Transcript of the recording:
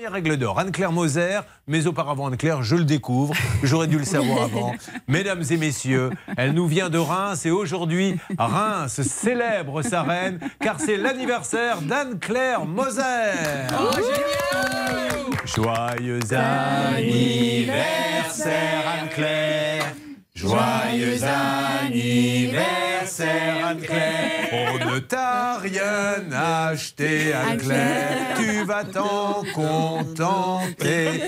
première règle d'or. Anne-Claire Moser, mais auparavant Anne-Claire, je le découvre. J'aurais dû le savoir avant. Mesdames et messieurs, elle nous vient de Reims et aujourd'hui, Reims célèbre sa reine car c'est l'anniversaire d'Anne-Claire Moser. Oh, génial Joyeux anniversaire Anne-Claire. Joyeux anniversaire Anne-Claire. On ne t'a rien acheté Anne-Claire. Tu vas t'en contenter.